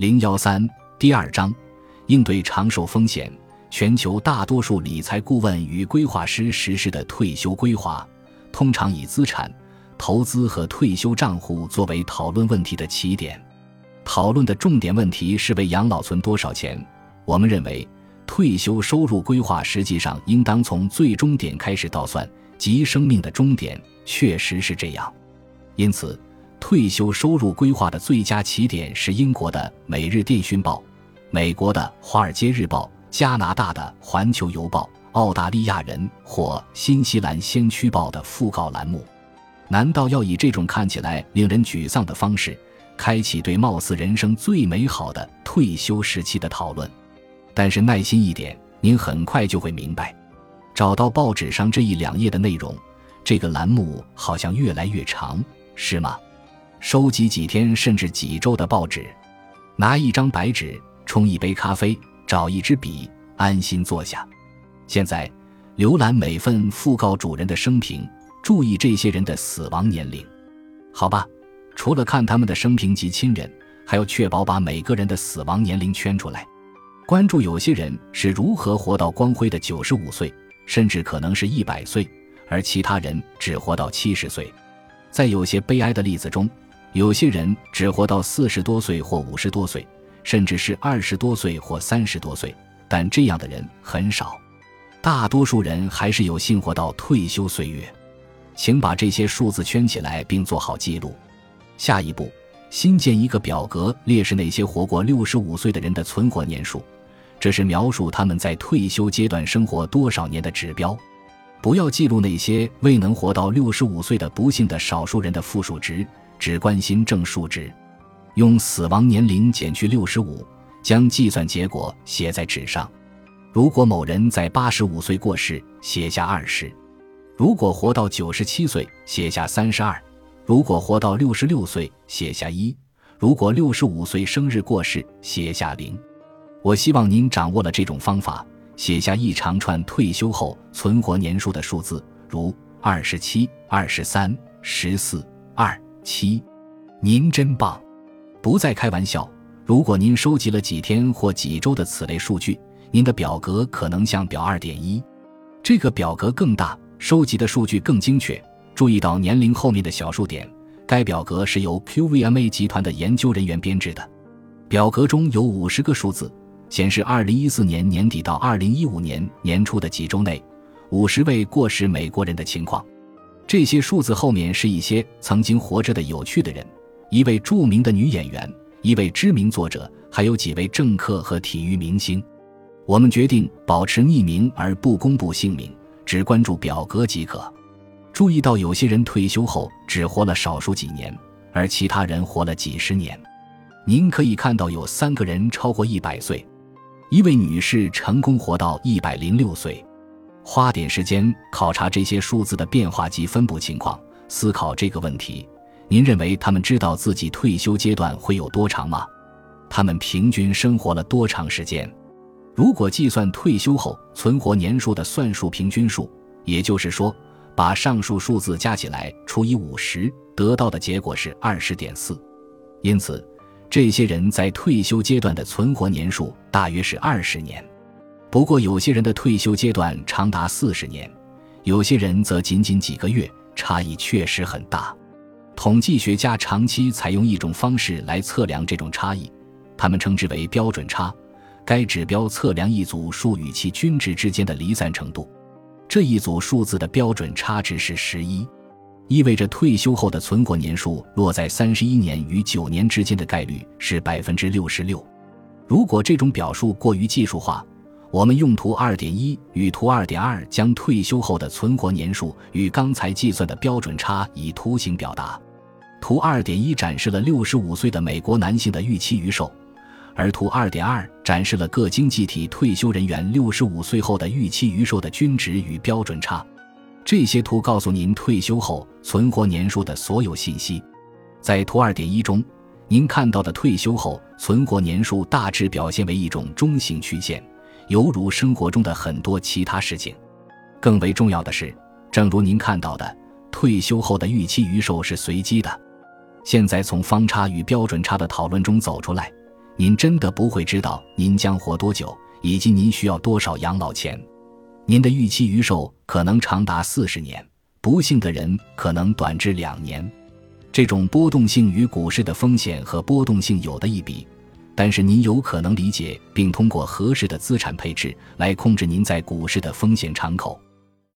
零幺三第二章，应对长寿风险，全球大多数理财顾问与规划师实施的退休规划，通常以资产投资和退休账户作为讨论问题的起点。讨论的重点问题是为养老存多少钱。我们认为，退休收入规划实际上应当从最终点开始倒算，即生命的终点。确实是这样，因此。退休收入规划的最佳起点是英国的《每日电讯报》、美国的《华尔街日报》、加拿大的《环球邮报》、澳大利亚人或新西兰《先驱报》的讣告栏目。难道要以这种看起来令人沮丧的方式，开启对貌似人生最美好的退休时期的讨论？但是耐心一点，您很快就会明白，找到报纸上这一两页的内容，这个栏目好像越来越长，是吗？收集几天甚至几周的报纸，拿一张白纸，冲一杯咖啡，找一支笔，安心坐下。现在，浏览每份讣告主人的生平，注意这些人的死亡年龄。好吧，除了看他们的生平及亲人，还要确保把每个人的死亡年龄圈出来。关注有些人是如何活到光辉的九十五岁，甚至可能是一百岁，而其他人只活到七十岁。在有些悲哀的例子中。有些人只活到四十多岁或五十多岁，甚至是二十多岁或三十多岁，但这样的人很少。大多数人还是有幸活到退休岁月。请把这些数字圈起来并做好记录。下一步，新建一个表格，列示那些活过六十五岁的人的存活年数，这是描述他们在退休阶段生活多少年的指标。不要记录那些未能活到六十五岁的不幸的少数人的负数值。只关心正数值，用死亡年龄减去六十五，将计算结果写在纸上。如果某人在八十五岁过世，写下二十；如果活到九十七岁，写下三十二；如果活到六十六岁，写下一；如果六十五岁生日过世，写下零。我希望您掌握了这种方法，写下一长串退休后存活年数的数字，如二十七、二十三、十四、七，您真棒！不再开玩笑。如果您收集了几天或几周的此类数据，您的表格可能像表二点一。这个表格更大，收集的数据更精确。注意到年龄后面的小数点。该表格是由 QVMA 集团的研究人员编制的。表格中有五十个数字，显示二零一四年年底到二零一五年年初的几周内，五十位过世美国人的情况。这些数字后面是一些曾经活着的有趣的人，一位著名的女演员，一位知名作者，还有几位政客和体育明星。我们决定保持匿名而不公布姓名，只关注表格即可。注意到有些人退休后只活了少数几年，而其他人活了几十年。您可以看到有三个人超过一百岁，一位女士成功活到一百零六岁。花点时间考察这些数字的变化及分布情况，思考这个问题：您认为他们知道自己退休阶段会有多长吗？他们平均生活了多长时间？如果计算退休后存活年数的算术平均数，也就是说，把上述数字加起来除以五十，得到的结果是二十点四。因此，这些人在退休阶段的存活年数大约是二十年。不过，有些人的退休阶段长达四十年，有些人则仅仅几个月，差异确实很大。统计学家长期采用一种方式来测量这种差异，他们称之为标准差。该指标测量一组数与其均值之间的离散程度。这一组数字的标准差值是十一，意味着退休后的存活年数落在三十一年与九年之间的概率是百分之六十六。如果这种表述过于技术化，我们用图二点一与图二点二将退休后的存活年数与刚才计算的标准差以图形表达。图二点一展示了六十五岁的美国男性的预期余寿，而图二点二展示了各经济体退休人员六十五岁后的预期余寿的均值与标准差。这些图告诉您退休后存活年数的所有信息。在图二点一中，您看到的退休后存活年数大致表现为一种中型曲线。犹如生活中的很多其他事情，更为重要的是，正如您看到的，退休后的预期余寿是随机的。现在从方差与标准差的讨论中走出来，您真的不会知道您将活多久，以及您需要多少养老钱。您的预期余寿可能长达四十年，不幸的人可能短至两年。这种波动性与股市的风险和波动性有的一比，但是您有可能理解并通过合适的资产配置来控制您在股市的风险敞口。